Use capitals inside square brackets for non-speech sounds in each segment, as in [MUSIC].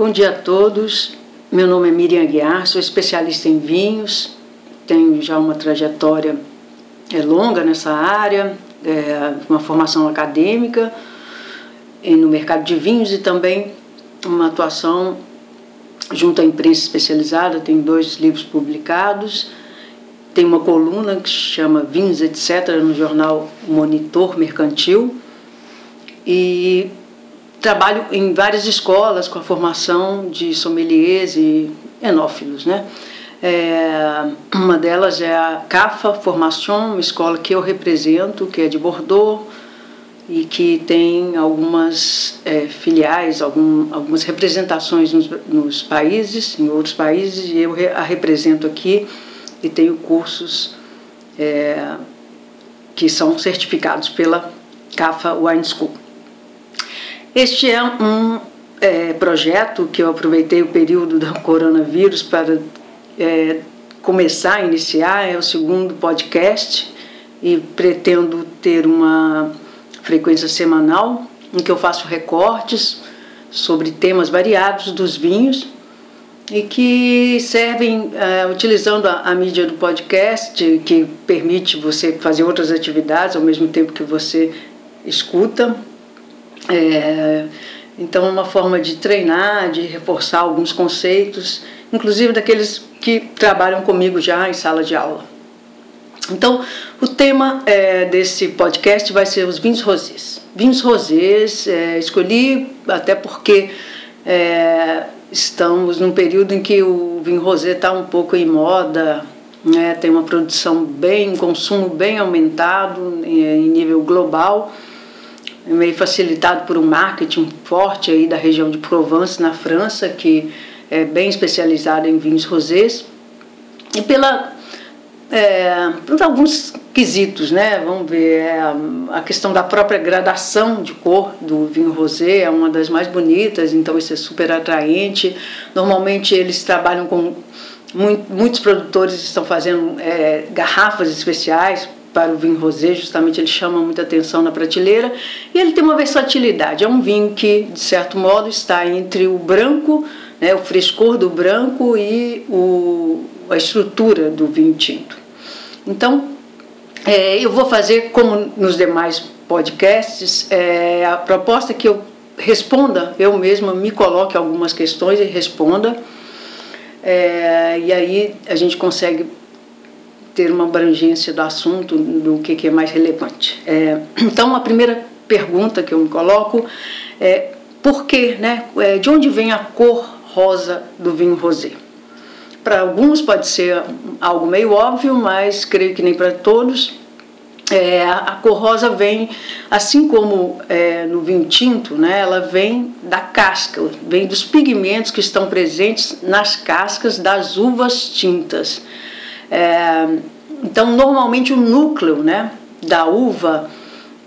Bom dia a todos. Meu nome é Miriam Aguiar, sou especialista em vinhos, tenho já uma trajetória é, longa nessa área, é, uma formação acadêmica no mercado de vinhos e também uma atuação junto à imprensa especializada, tenho dois livros publicados, tem uma coluna que chama Vinhos, etc., no jornal Monitor Mercantil, e trabalho em várias escolas com a formação de sommeliers e enófilos, né? É, uma delas é a CAFA Formation, uma escola que eu represento, que é de Bordeaux e que tem algumas é, filiais, algum, algumas representações nos, nos, países, em outros países, e eu a represento aqui e tenho cursos é, que são certificados pela CAFA Wine School. Este é um é, projeto que eu aproveitei o período do coronavírus para é, começar a iniciar, é o segundo podcast e pretendo ter uma frequência semanal em que eu faço recortes sobre temas variados dos vinhos e que servem é, utilizando a, a, mídia do podcast, que permite você fazer outras atividades ao mesmo tempo que você escuta é, então, é uma forma de treinar, de reforçar alguns conceitos, inclusive daqueles que trabalham comigo já em sala de aula. Então, o tema é, desse podcast vai ser os vinhos rosés. Vinhos rosés, é, escolhi até porque é, estamos num período em que o vinho rosé está um pouco em moda, né, tem uma produção bem, consumo bem aumentado em nível global meio facilitado por um marketing forte aí da região de Provence, na França, que é bem especializada em vinhos rosés, e pela é, por alguns quesitos, né? Vamos ver é, a questão da própria gradação de cor do vinho rosé é uma das mais bonitas, então isso é super atraente. Normalmente eles trabalham com muitos produtores estão fazendo é, garrafas especiais para o vinho rosé, justamente ele chama muita atenção na prateleira e ele tem uma versatilidade. É um vinho que, de certo modo, está entre o branco, né, o frescor do branco e o, a estrutura do vinho tinto. Então, é, eu vou fazer como nos demais podcasts, é, a proposta que eu responda, eu mesma me coloque algumas questões e responda. É, e aí a gente consegue ter uma abrangência do assunto, do que, que é mais relevante. É, então, a primeira pergunta que eu me coloco é por que, né, é, de onde vem a cor rosa do vinho rosé? Para alguns pode ser algo meio óbvio, mas creio que nem para todos. É, a cor rosa vem, assim como é, no vinho tinto, né, ela vem da casca, vem dos pigmentos que estão presentes nas cascas das uvas tintas. É, então, normalmente o núcleo né, da uva,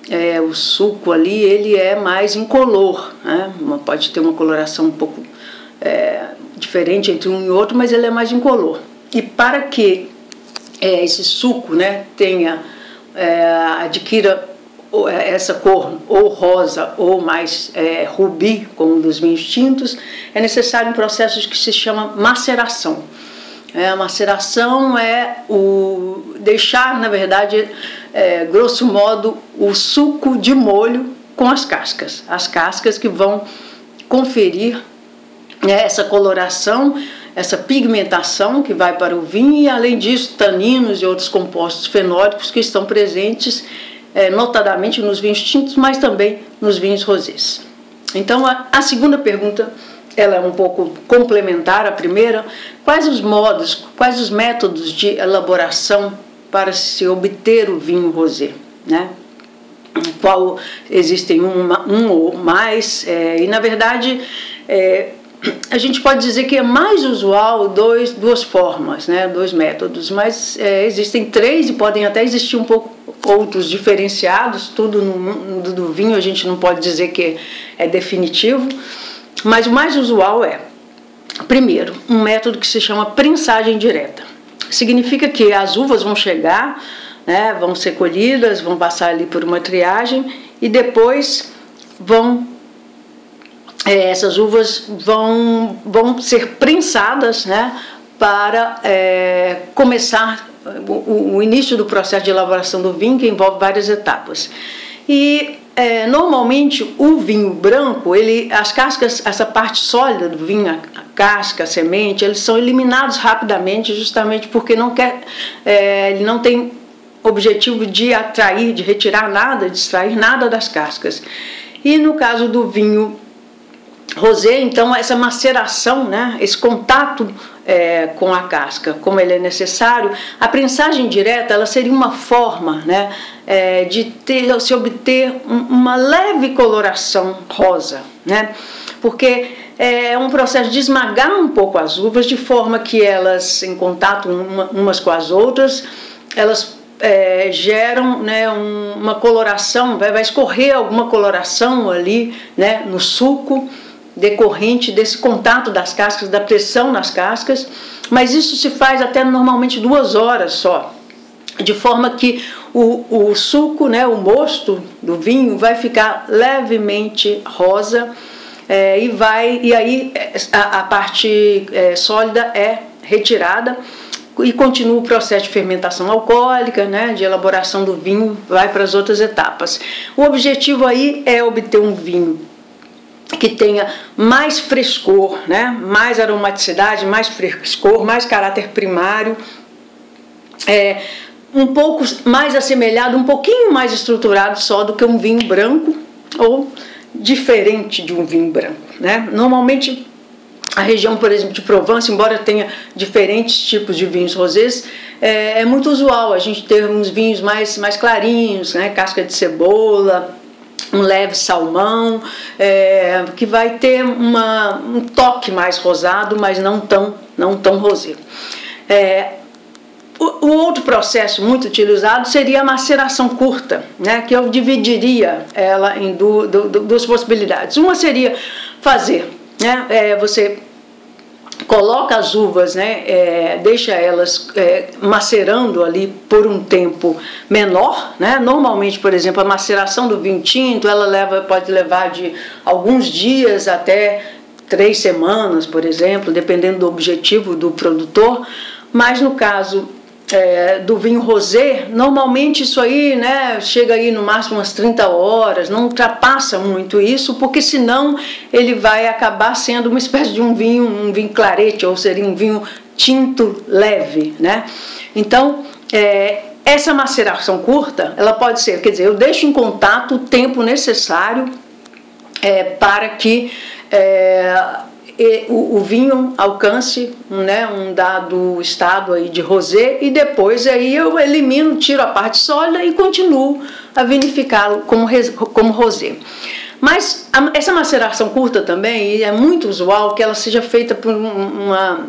é, o suco ali, ele é mais incolor, né? pode ter uma coloração um pouco é, diferente entre um e outro, mas ele é mais incolor. E para que é, esse suco né, tenha, é, adquira é, essa cor ou rosa ou mais é, rubi, como dos vinhos tintos, é necessário um processo que se chama maceração. É, a maceração é o deixar, na verdade, é, grosso modo, o suco de molho com as cascas. As cascas que vão conferir né, essa coloração, essa pigmentação que vai para o vinho e, além disso, taninos e outros compostos fenólicos que estão presentes, é, notadamente nos vinhos tintos, mas também nos vinhos rosés. Então, a, a segunda pergunta ela é um pouco complementar à primeira. Quais os modos, quais os métodos de elaboração para se obter o vinho rosé, né? Qual existem uma, um ou mais é, e na verdade é, a gente pode dizer que é mais usual dois, duas formas, né? Dois métodos, mas é, existem três e podem até existir um pouco outros diferenciados. Tudo no do vinho a gente não pode dizer que é definitivo. Mas o mais usual é, primeiro, um método que se chama prensagem direta. Significa que as uvas vão chegar, né, vão ser colhidas, vão passar ali por uma triagem e depois vão é, essas uvas vão, vão ser prensadas né, para é, começar o, o, início do processo de elaboração do vinho, que envolve várias etapas. E é, normalmente o vinho branco, ele, as cascas, essa parte sólida do vinho, a, casca, a semente, eles são eliminados rapidamente, justamente porque não quer, é, ele não tem objetivo de atrair, de retirar nada, de extrair nada das cascas. E no caso do vinho rosé, então essa maceração, né, esse contato é, com a casca, como ele é necessário, a prensagem direta ela seria uma forma, né, é, de ter, se obter uma leve coloração rosa, né, porque é um processo de esmagar um pouco as uvas de forma que elas, em contato uma, umas com as outras, elas é, geram né, um, uma coloração, vai, vai escorrer alguma coloração ali né, no suco decorrente desse contato das cascas, da pressão nas cascas, mas isso se faz até normalmente duas horas só, de forma que o, o suco, né, o mosto do vinho vai ficar levemente rosa é, e vai e aí a, a parte é, sólida é retirada e continua o processo de fermentação alcoólica, né, de elaboração do vinho, vai para as outras etapas. O objetivo aí é obter um vinho que tenha mais frescor, né, mais aromaticidade, mais frescor, mais caráter primário, é, um pouco mais assemelhado, um pouquinho mais estruturado só do que um vinho branco ou diferente de um vinho branco. Né? Normalmente a região, por exemplo, de Provence, embora tenha diferentes tipos de vinhos rosés, é, é, muito usual a gente ter uns vinhos mais, mais clarinhos, né? casca de cebola, um leve salmão, é, que vai ter uma, um toque mais rosado, mas não tão, não tão rosé. É, o, o, outro processo muito utilizado seria a maceração curta, né, que eu dividiria ela em du, du, du, duas possibilidades. Uma seria fazer, né, é, você coloca as uvas, né, é, deixa elas é, macerando ali por um tempo menor, né? Normalmente, por exemplo, a maceração do vinho tinto, ela leva, pode levar de alguns dias até três semanas, por exemplo, dependendo do objetivo do produtor. Mas no caso é, do vinho rosé, normalmente isso aí né, chega aí no máximo umas 30 horas, não ultrapassa muito isso, porque senão ele vai acabar sendo uma espécie de um vinho, um vinho clarete, ou seria um vinho tinto leve. Né? Então, é, essa maceração curta, ela pode ser, quer dizer, eu deixo em contato o tempo necessário é, para que é, o, o, vinho alcance né, um dado estado aí de rosé e depois aí eu elimino, tiro a parte sólida e continuo a vinificá-lo como, como rosé. Mas a, essa maceração curta também, e é muito usual que ela seja feita por uma,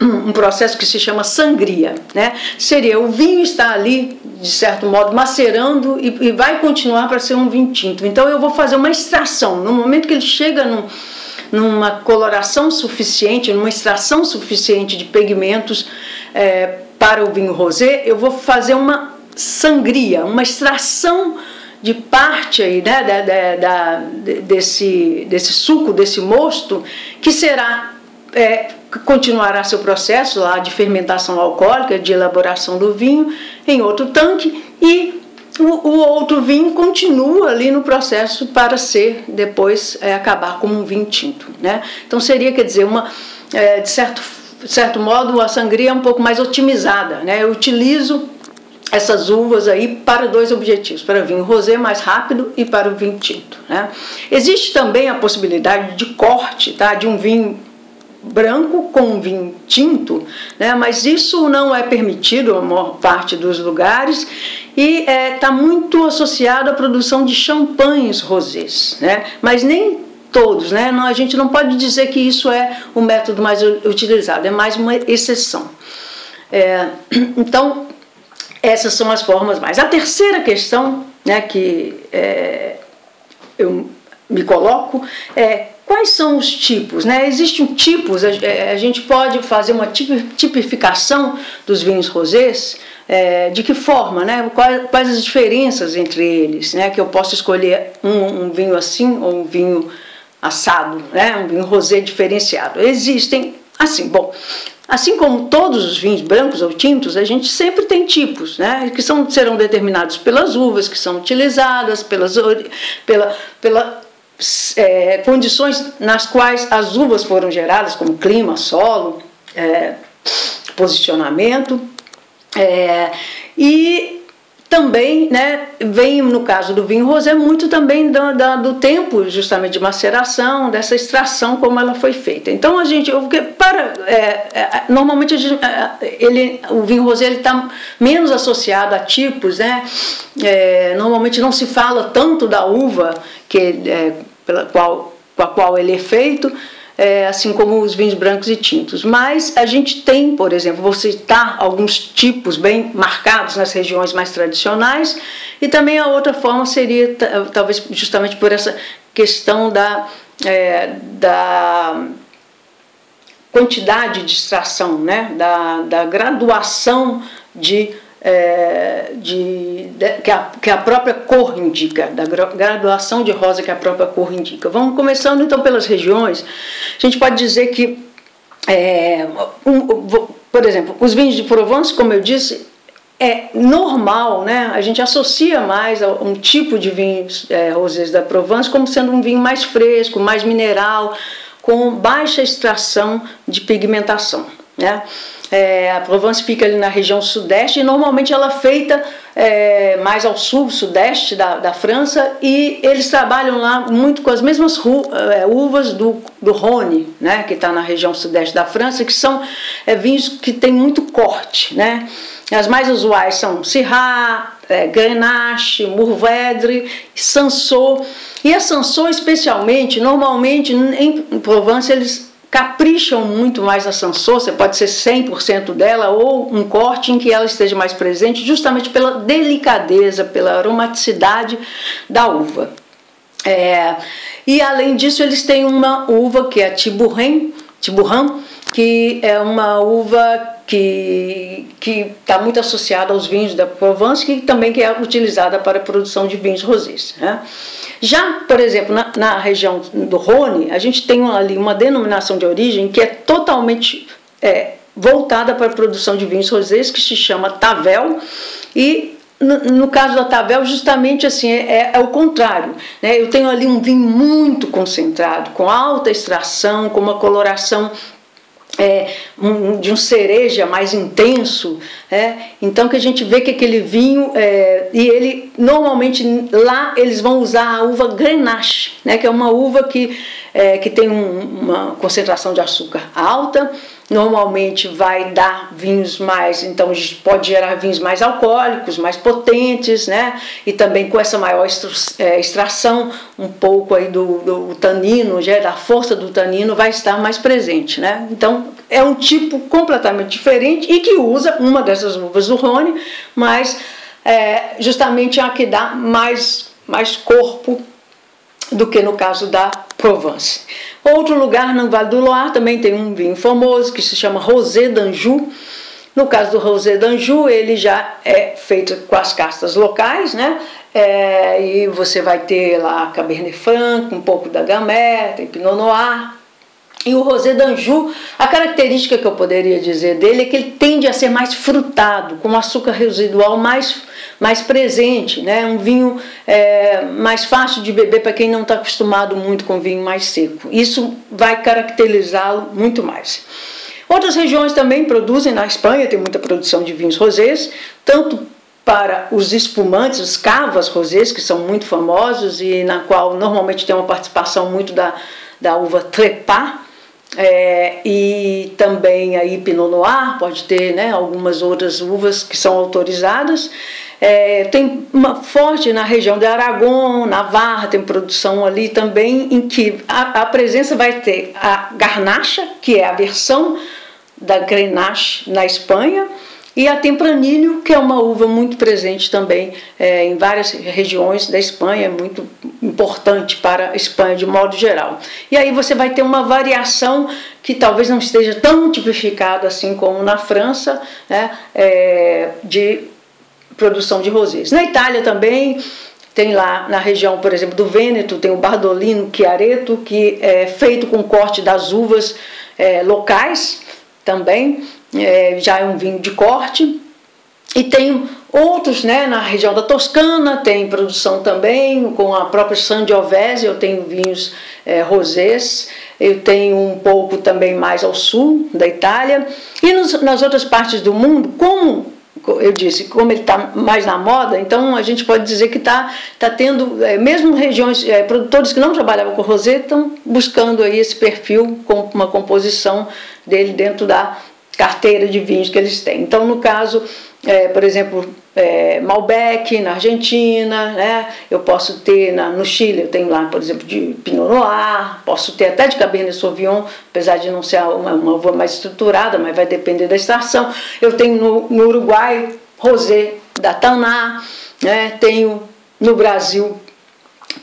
um, um processo que se chama sangria. Né? Seria o vinho está ali, de certo modo, macerando e, e vai continuar para ser um vinho tinto. Então eu vou fazer uma extração. No momento que ele chega no numa coloração suficiente, numa extração suficiente de pigmentos é, para o vinho rosé, eu vou fazer uma sangria, uma extração de parte aí, né, da, da, da, desse, desse suco, desse mosto, que será é, continuará seu processo lá de fermentação alcoólica, de elaboração do vinho em outro tanque e o, o, outro vinho continua ali no processo para ser depois é, acabar como um vinho tinto, né? Então seria, quer dizer, uma é, de certo certo modo a sangria é um pouco mais otimizada, né? Eu utilizo essas uvas aí para dois objetivos, para vinho rosé mais rápido e para o vinho tinto. Né? Existe também a possibilidade de corte tá, de um vinho branco com vinho tinto, né? mas isso não é permitido a maior parte dos lugares e está é, tá muito associado à produção de champanhes rosés, né? mas nem todos, né? Não, a gente não pode dizer que isso é o método mais utilizado, é mais uma exceção. É, [CLEARS THROAT] então, essas são as formas mais. A terceira questão né, que é, eu me coloco é Quais são os tipos? Né? Existem tipos, a, a gente pode fazer uma tipificação dos vinhos rosés, é, de que forma, né? Quais, quais, as diferenças entre eles, né? Que eu posso escolher um, um vinho assim ou um vinho assado, né? um vinho rosé diferenciado. Existem, assim, bom, Assim como todos os vinhos brancos ou tintos, a gente sempre tem tipos, né, que são, serão determinados pelas uvas que são utilizadas, pelas, pela, pela é, condições nas quais as uvas foram geradas, como clima, solo, é, posicionamento. É, e também né, vem, no caso do vinho rosé, muito também do, do, tempo justamente de maceração, dessa extração, como ela foi feita. Então, a gente, para, é, é, normalmente gente, é, ele, o vinho rosé está menos associado a tipos, né? É, normalmente não se fala tanto da uva que, é, pela qual, com a qual ele é feito, é, assim como os vinhos brancos e tintos. Mas a gente tem, por exemplo, vou citar alguns tipos bem marcados nas regiões mais tradicionais, e também a outra forma seria, talvez justamente por essa questão da, é, da quantidade de extração, né? da, da graduação de é, de, de, que, a, que a própria cor indica, da graduação de rosa que a própria cor indica. Vamos começando então pelas regiões. A gente pode dizer que, é, um, por exemplo, os vinhos de Provence, como eu disse, é normal, né? A gente associa mais a um tipo de vinhos é, rosés da Provence como sendo um vinho mais fresco, mais mineral, com baixa extração de pigmentação, né? É, a Provence fica ali na região sudeste e normalmente ela é feita é, mais ao sul, sudeste da, da França e eles trabalham lá muito com as mesmas ru, é, uvas do, do Rhône, né, que está na região sudeste da França, que são é, vinhos que têm muito corte. Né? As mais usuais são Syrah, é, Grenache, Mourvèdre, Sanso. E a Sanso especialmente, normalmente em Provence eles capricham muito mais na Sansô, você pode ser 100% dela ou um corte em que ela esteja mais presente, justamente pela delicadeza, pela aromaticidade da uva. É, e além disso, eles têm uma uva que é a Tiburren, Tiburran, que é uma uva que está muito associada aos vinhos da Provence, que também que é utilizada para a produção de vinhos rosés. Né? Já, por exemplo, na, na, região do Rhône, a gente tem ali uma denominação de origem que é totalmente é, voltada para a produção de vinhos rosés, que se chama Tavel, e no, no, caso da Tavel, justamente assim, é, é, o contrário. Né? Eu tenho ali um vinho muito concentrado, com alta extração, com uma coloração é, um, de um cereja mais intenso, é, então que a gente vê que aquele vinho é, e ele normalmente lá eles vão usar a uva Grenache, né, que é uma uva que, é, que tem um, uma concentração de açúcar alta normalmente vai dar vinhos mais, então pode gerar vinhos mais alcoólicos, mais potentes, né? E também com essa maior é, extração, um pouco aí do, do tanino, já da força do tanino vai estar mais presente, né? Então é um tipo completamente diferente e que usa uma dessas uvas do Rhône, mas é, justamente a que dá mais, mais corpo do que no caso da Provence. Outro lugar no Vale do Loire também tem um vinho famoso que se chama Rosé d'Anjou. No caso do Rosé d'Anjou, ele já é feito com as castas locais, né? É, e você vai ter lá Cabernet Franc, um pouco da Gamay, tem Pinot Noir, e o rosé d'Anjou, a característica que eu poderia dizer dele é que ele tende a ser mais frutado, com açúcar residual mais, mais presente, né? um vinho é, mais fácil de beber para quem não está acostumado muito com vinho mais seco. Isso vai caracterizá-lo muito mais. Outras regiões também produzem, na Espanha tem muita produção de vinhos rosés, tanto para os espumantes, os cavas rosés, que são muito famosos e na qual normalmente tem uma participação muito da, da uva trepá, é, e também aí Pinot Noir, pode ter né, algumas outras uvas que são autorizadas. É, tem uma forte na região de Aragon, Navarra, tem produção ali também, em que a, a presença vai ter a garnacha, que é a versão da Grenache na Espanha, e a Tempranillo, que é uma uva muito presente também é, em várias regiões da Espanha, é muito importante para a Espanha de modo geral. E aí você vai ter uma variação que talvez não esteja tão tipificada assim como na França, né, é, de produção de rosés. Na Itália também tem lá na região, por exemplo, do Vêneto, tem o Bardolino Chiareto, que é feito com corte das uvas é, locais também, é, já é um vinho de corte. E tem outros, né, na região da Toscana, tem produção também, com a própria Sangiovese, eu tenho vinhos é, rosés, eu tenho um pouco também mais ao sul da Itália. E nos, nas outras partes do mundo, como eu disse, como ele está mais na moda, então a gente pode dizer que está tá tendo, é, mesmo regiões, é, produtores que não trabalhavam com rosé estão buscando aí esse perfil com uma composição dele dentro da carteira de vinhos que eles têm. Então, no caso, é, por exemplo, é, Malbec na Argentina, né? eu posso ter na, no Chile, eu tenho lá, por exemplo, de Pinot Noir, posso ter até de Cabernet Sauvignon, apesar de não ser uma, uma uva mais estruturada, mas vai depender da estação. Eu tenho no, no Uruguai Rosé da Taná, né? tenho no Brasil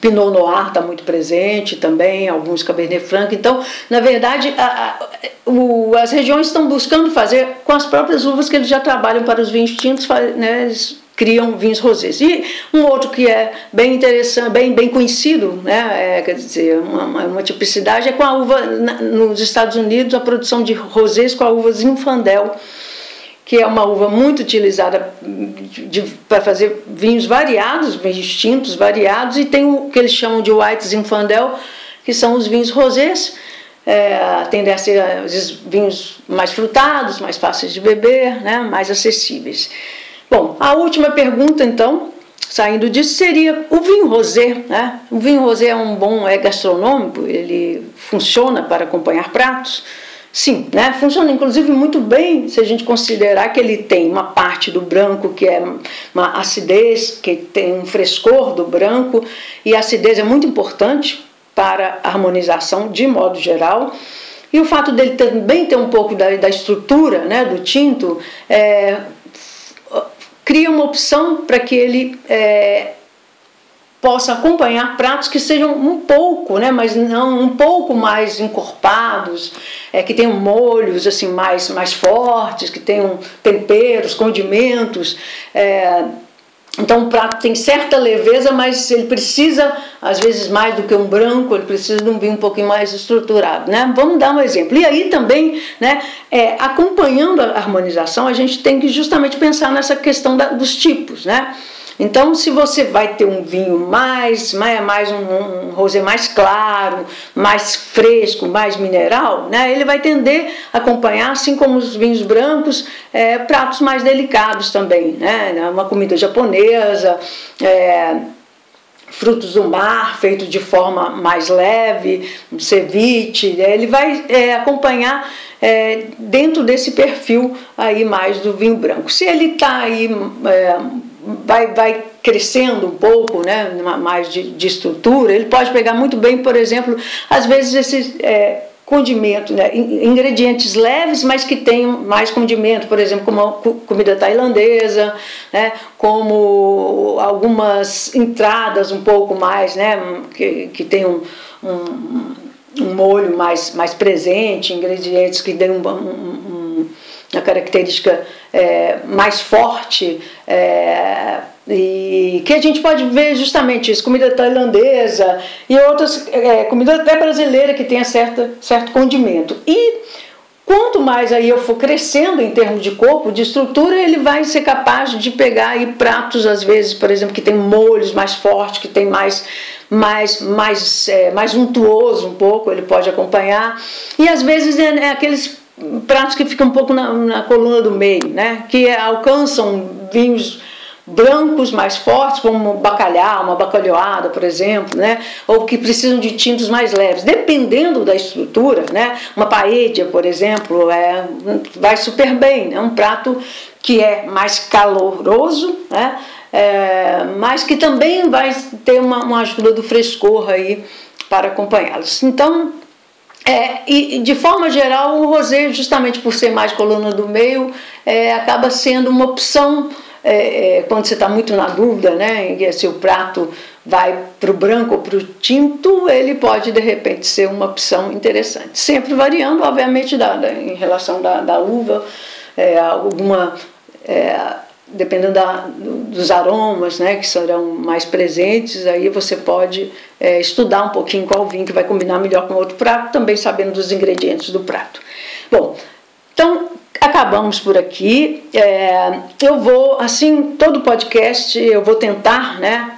Pinot Noir está muito presente também, alguns Cabernet Franc. Então, na verdade, a, a, o, as regiões estão buscando fazer com as próprias uvas que eles já trabalham para os vinhos tintos, né, eles criam vinhos rosés. E um outro que é bem interessante, bem, bem conhecido, né, é, quer dizer, uma, uma tipicidade, é com a uva, na, nos Estados Unidos, a produção de rosés com a uva Zinfandel que é uma uva muito utilizada para fazer vinhos variados, vinhos tintos variados, e tem o que eles chamam de White Zinfandel, que são os vinhos rosés, é, tendem a ser os vinhos mais frutados, mais fáceis de beber, né, mais acessíveis. Bom, a última pergunta, então, saindo disso, seria o vinho rosé. Né? O vinho rosé é um bom, é gastronômico, ele funciona para acompanhar pratos. Sim, né? funciona inclusive muito bem se a gente considerar que ele tem uma parte do branco que é uma acidez, que tem um frescor do branco, e a acidez é muito importante para a harmonização de modo geral. E o fato dele também ter um pouco da, da estrutura né, do tinto é, cria uma opção para que ele é, possa acompanhar pratos que sejam um pouco, né, mas não um pouco mais encorpados, é, que tenham molhos assim mais, mais fortes, que tenham temperos, condimentos. É, então o prato tem certa leveza, mas ele precisa, às vezes, mais do que um branco, ele precisa de um vinho um pouquinho mais estruturado. Né? Vamos dar um exemplo. E aí também, né, é, acompanhando a harmonização, a gente tem que justamente pensar nessa questão da, dos tipos. Né? Então, se você vai ter um vinho mais, mais, mais um, um rosé mais claro, mais fresco, mais mineral, né, ele vai tender a acompanhar, assim como os vinhos brancos, é, pratos mais delicados também, né, uma comida japonesa. É, frutos do mar feito de forma mais leve, um ceviche, né, ele vai é, acompanhar é, dentro desse perfil aí mais do vinho branco. Se ele está aí é, vai, vai crescendo um pouco, né, mais de, de, estrutura, ele pode pegar muito bem, por exemplo, às vezes esses é, condimentos, né, ingredientes leves, mas que tenham mais condimento, por exemplo, como comida tailandesa, né, como algumas entradas um pouco mais, né, que, que tenham um, um, um molho mais, mais presente, ingredientes que dêem um, um, uma característica é, mais forte é, e que a gente pode ver justamente isso, comida tailandesa e outras, é, comida até brasileira que tenha certa, certo condimento. E quanto mais aí eu for crescendo em termos de corpo, de estrutura, ele vai ser capaz de pegar aí pratos, às vezes, por exemplo, que tem molhos mais fortes, que tem mais mais mais é, mais untuoso um pouco, ele pode acompanhar. E às vezes é, é aqueles pratos que ficam um pouco na, na coluna do meio, né? que alcançam vinhos brancos mais fortes, como bacalhau, uma bacalhoada, por exemplo, né? ou que precisam de tintos mais leves. Dependendo da estrutura, né? uma paella, por exemplo, é, vai super bem. É né? um prato que é mais caloroso, né? É, mas que também vai ter uma, uma ajuda do frescor aí para acompanhá-los. Então, é, e de forma geral, o rosé, justamente por ser mais coluna do meio, é, acaba sendo uma opção é, é quando você está muito na dúvida, né, se o prato vai para o branco ou para o tinto, ele pode de repente ser uma opção interessante. Sempre variando, obviamente, da, da em relação da, da uva, é, alguma é, dependendo da, dos aromas, né, que serão mais presentes, aí você pode é, estudar um pouquinho qual vinho que vai combinar melhor com outro prato, também sabendo dos ingredientes do prato. Bom, então acabamos por aqui. É, eu vou, assim, todo podcast eu vou tentar né,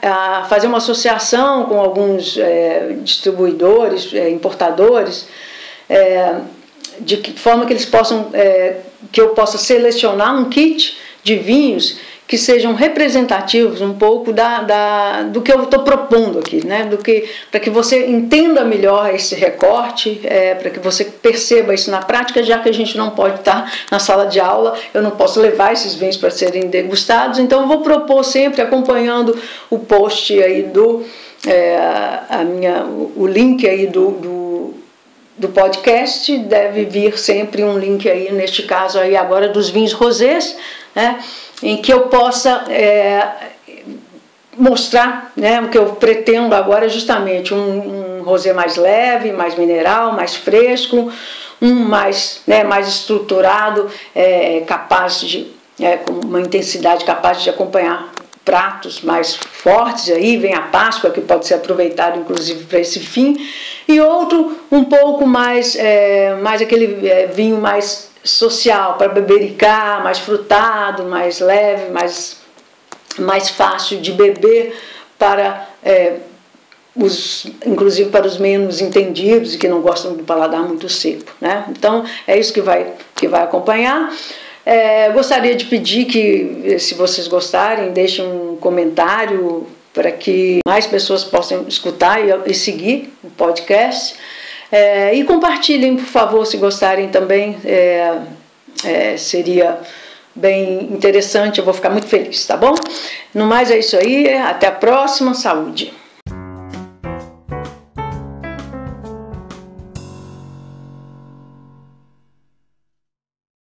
fazer uma associação com alguns é, distribuidores, é, importadores, é, de que forma que eles possam, é, que eu possa selecionar um kit de vinhos que sejam representativos um pouco da, da do que eu estou propondo aqui, né? do que para que você entenda melhor esse recorte, é, para que você perceba isso na prática, já que a gente não pode estar na sala de aula, eu não posso levar esses vinhos para serem degustados, então eu vou propor sempre acompanhando o post aí do é, a minha, o link aí do, do, do podcast deve vir sempre um link aí neste caso aí agora dos vinhos rosés, né? em que eu possa é, mostrar né, o que eu pretendo agora é justamente um, um rosé mais leve, mais mineral, mais fresco, um mais, né, mais estruturado, é, capaz de, é, com uma intensidade capaz de acompanhar pratos mais fortes, aí vem a Páscoa, que pode ser aproveitado inclusive para esse fim, e outro um pouco mais, é, mais aquele é, vinho mais social, para bebericar, mais frutado, mais leve, mais, mais fácil de beber para é, os, inclusive para os menos entendidos e que não gostam do paladar muito seco. Né? Então é isso que vai, que vai acompanhar. É, gostaria de pedir que, se vocês gostarem, deixem um comentário para que mais pessoas possam escutar e, e seguir o podcast. É, e compartilhem, por favor, se gostarem também. É, é, seria bem interessante, eu vou ficar muito feliz, tá bom? No mais é isso aí, até a próxima, saúde!